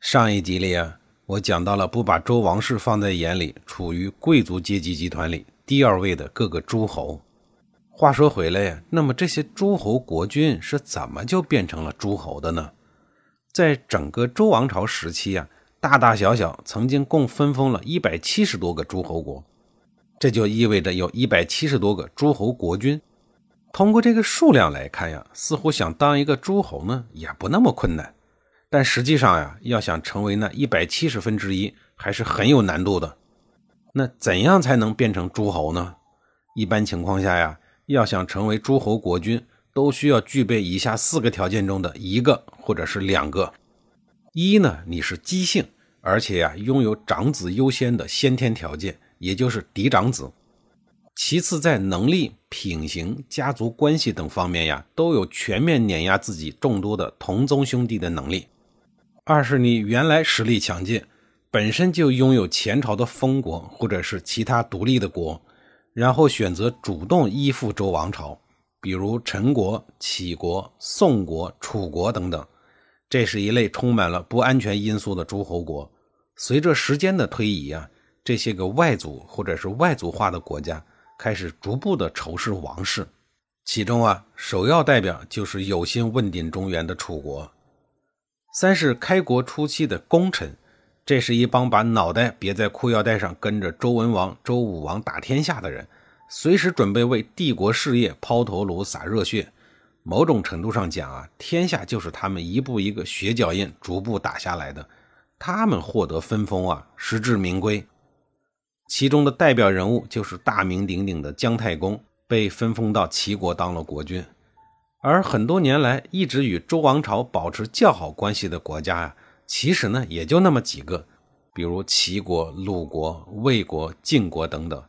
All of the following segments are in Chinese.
上一集里啊，我讲到了不把周王室放在眼里，处于贵族阶级集团里第二位的各个诸侯。话说回来呀，那么这些诸侯国君是怎么就变成了诸侯的呢？在整个周王朝时期啊，大大小小曾经共分封了一百七十多个诸侯国，这就意味着有一百七十多个诸侯国君。通过这个数量来看呀，似乎想当一个诸侯呢，也不那么困难。但实际上呀，要想成为那一百七十分之一，还是很有难度的。那怎样才能变成诸侯呢？一般情况下呀，要想成为诸侯国君，都需要具备以下四个条件中的一个或者是两个：一呢，你是姬姓，而且呀，拥有长子优先的先天条件，也就是嫡长子；其次，在能力、品行、家族关系等方面呀，都有全面碾压自己众多的同宗兄弟的能力。二是你原来实力强劲，本身就拥有前朝的封国或者是其他独立的国，然后选择主动依附周王朝，比如陈国、杞国、宋国、楚国等等，这是一类充满了不安全因素的诸侯国。随着时间的推移啊，这些个外族或者是外族化的国家开始逐步的仇视王室，其中啊，首要代表就是有心问鼎中原的楚国。三是开国初期的功臣，这是一帮把脑袋别在裤腰带上，跟着周文王、周武王打天下的人，随时准备为帝国事业抛头颅、洒热血。某种程度上讲啊，天下就是他们一步一个血脚印逐步打下来的。他们获得分封啊，实至名归。其中的代表人物就是大名鼎鼎的姜太公，被分封到齐国当了国君。而很多年来一直与周王朝保持较好关系的国家呀，其实呢也就那么几个，比如齐国、鲁国、魏国、晋国等等。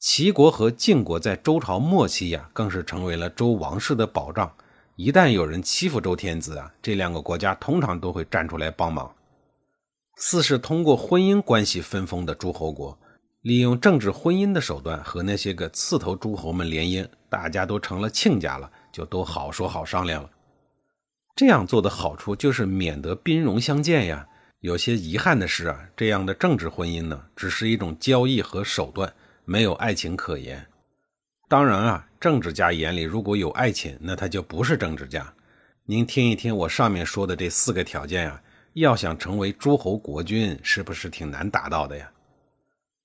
齐国和晋国在周朝末期呀，更是成为了周王室的保障。一旦有人欺负周天子啊，这两个国家通常都会站出来帮忙。四是通过婚姻关系分封的诸侯国，利用政治婚姻的手段和那些个刺头诸侯们联姻，大家都成了亲家了。就都好说好商量了。这样做的好处就是免得兵戎相见呀。有些遗憾的是啊，这样的政治婚姻呢，只是一种交易和手段，没有爱情可言。当然啊，政治家眼里如果有爱情，那他就不是政治家。您听一听我上面说的这四个条件呀，要想成为诸侯国君，是不是挺难达到的呀？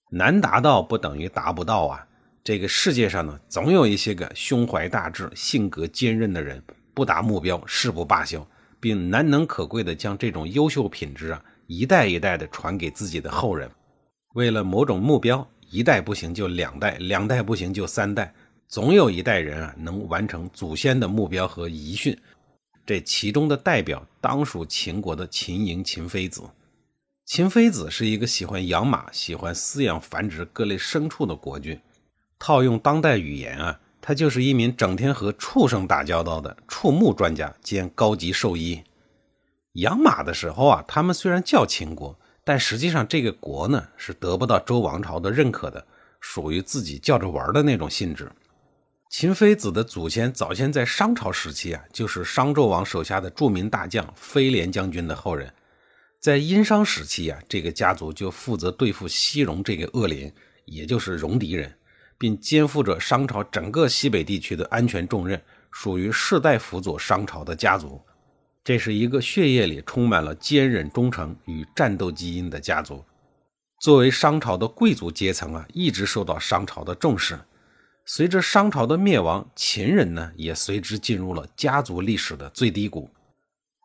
难达到不等于达不到啊。这个世界上呢，总有一些个胸怀大志、性格坚韧的人，不达目标誓不罢休，并难能可贵的将这种优秀品质啊，一代一代的传给自己的后人。为了某种目标，一代不行就两代，两代不行就三代，总有一代人啊，能完成祖先的目标和遗训。这其中的代表，当属秦国的秦嬴秦非子。秦非子是一个喜欢养马、喜欢饲养繁殖各类牲畜的国君。套用当代语言啊，他就是一名整天和畜生打交道的畜牧专家兼高级兽医。养马的时候啊，他们虽然叫秦国，但实际上这个国呢是得不到周王朝的认可的，属于自己叫着玩的那种性质。秦非子的祖先早先在商朝时期啊，就是商纣王手下的著名大将飞廉将军的后人。在殷商时期啊，这个家族就负责对付西戎这个恶邻，也就是戎狄人。并肩负着商朝整个西北地区的安全重任，属于世代辅佐商朝的家族。这是一个血液里充满了坚韧忠诚与战斗基因的家族。作为商朝的贵族阶层啊，一直受到商朝的重视。随着商朝的灭亡，秦人呢也随之进入了家族历史的最低谷。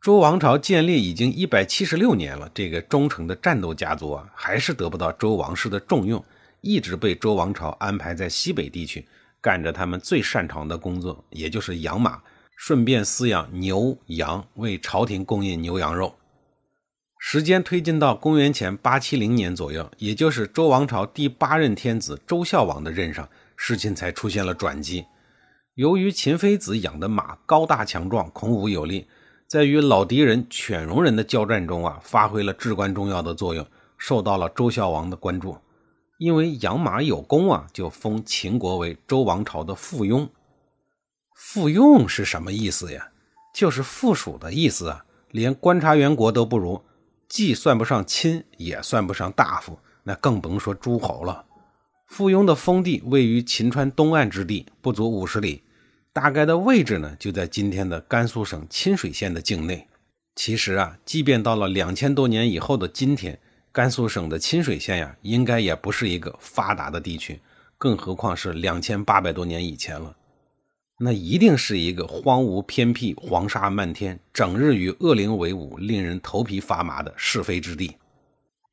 周王朝建立已经一百七十六年了，这个忠诚的战斗家族啊，还是得不到周王室的重用。一直被周王朝安排在西北地区，干着他们最擅长的工作，也就是养马，顺便饲养牛羊，为朝廷供应牛羊肉。时间推进到公元前八七零年左右，也就是周王朝第八任天子周孝王的任上，事情才出现了转机。由于秦非子养的马高大强壮、孔武有力，在与老敌人犬戎人的交战中啊，发挥了至关重要的作用，受到了周孝王的关注。因为养马有功啊，就封秦国为周王朝的附庸。附庸是什么意思呀？就是附属的意思啊，连观察员国都不如，既算不上亲，也算不上大夫，那更甭说诸侯了。附庸的封地位于秦川东岸之地，不足五十里。大概的位置呢，就在今天的甘肃省清水县的境内。其实啊，即便到了两千多年以后的今天，甘肃省的清水县呀，应该也不是一个发达的地区，更何况是两千八百多年以前了。那一定是一个荒芜偏僻、黄沙漫天、整日与恶灵为伍、令人头皮发麻的是非之地。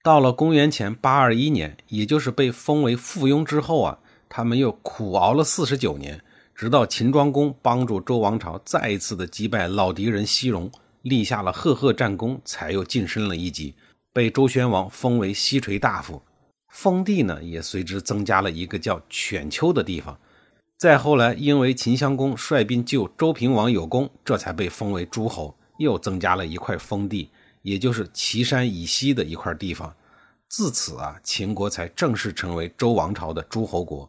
到了公元前八二一年，也就是被封为附庸之后啊，他们又苦熬了四十九年。直到秦庄公帮助周王朝再一次的击败老敌人西戎，立下了赫赫战功，才又晋升了一级，被周宣王封为西垂大夫，封地呢也随之增加了一个叫犬丘的地方。再后来，因为秦襄公率兵救周平王有功，这才被封为诸侯，又增加了一块封地，也就是岐山以西的一块地方。自此啊，秦国才正式成为周王朝的诸侯国。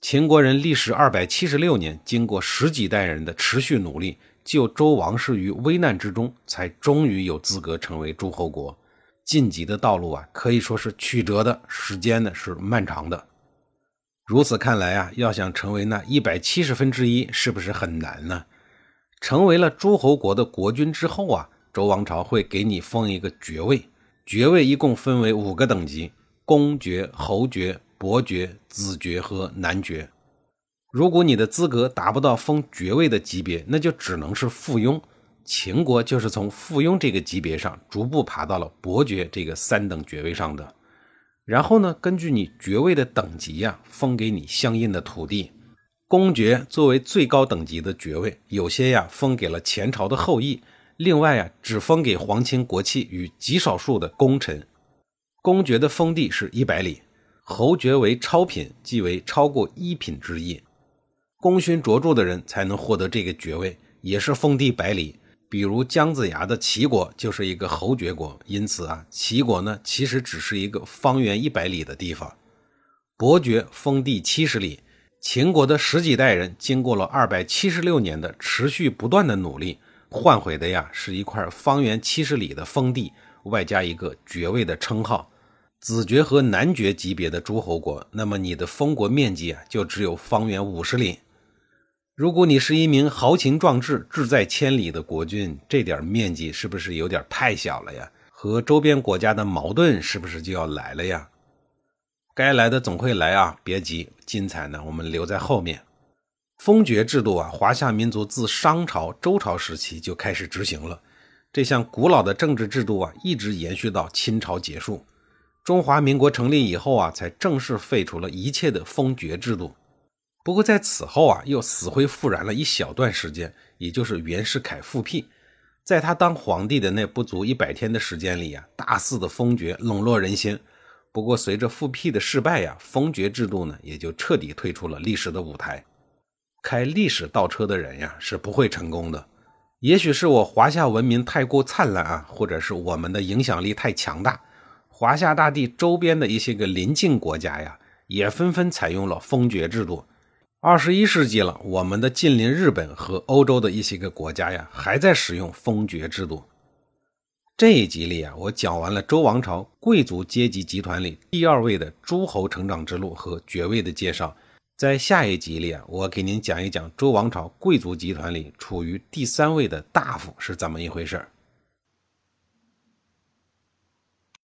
秦国人历时二百七十六年，经过十几代人的持续努力，救周王室于危难之中，才终于有资格成为诸侯国。晋级的道路啊，可以说是曲折的，时间呢是漫长的。如此看来啊，要想成为那一百七十分之一，是不是很难呢？成为了诸侯国的国君之后啊，周王朝会给你封一个爵位，爵位一共分为五个等级：公爵、侯爵。伯爵、子爵和男爵，如果你的资格达不到封爵位的级别，那就只能是附庸。秦国就是从附庸这个级别上逐步爬到了伯爵这个三等爵位上的。然后呢，根据你爵位的等级呀，封给你相应的土地。公爵作为最高等级的爵位，有些呀封给了前朝的后裔，另外呀只封给皇亲国戚与极少数的功臣。公爵的封地是一百里。侯爵为超品，即为超过一品之一，功勋卓著的人才能获得这个爵位，也是封地百里。比如姜子牙的齐国就是一个侯爵国，因此啊，齐国呢其实只是一个方圆一百里的地方。伯爵封地七十里，秦国的十几代人经过了二百七十六年的持续不断的努力，换回的呀是一块方圆七十里的封地，外加一个爵位的称号。子爵和男爵级别的诸侯国，那么你的封国面积啊，就只有方圆五十里。如果你是一名豪情壮志、志在千里的国君，这点面积是不是有点太小了呀？和周边国家的矛盾是不是就要来了呀？该来的总会来啊，别急，精彩呢，我们留在后面。封爵制度啊，华夏民族自商朝、周朝时期就开始执行了。这项古老的政治制度啊，一直延续到清朝结束。中华民国成立以后啊，才正式废除了一切的封爵制度。不过在此后啊，又死灰复燃了一小段时间，也就是袁世凯复辟，在他当皇帝的那不足一百天的时间里啊，大肆的封爵笼络人心。不过随着复辟的失败呀，封爵制度呢也就彻底退出了历史的舞台。开历史倒车的人呀是不会成功的。也许是我华夏文明太过灿烂啊，或者是我们的影响力太强大。华夏大地周边的一些个邻近国家呀，也纷纷采用了封爵制度。二十一世纪了，我们的近邻日本和欧洲的一些个国家呀，还在使用封爵制度。这一集里啊，我讲完了周王朝贵族阶级集团里第二位的诸侯成长之路和爵位的介绍。在下一集里啊，我给您讲一讲周王朝贵族集团里处于第三位的大夫是怎么一回事儿。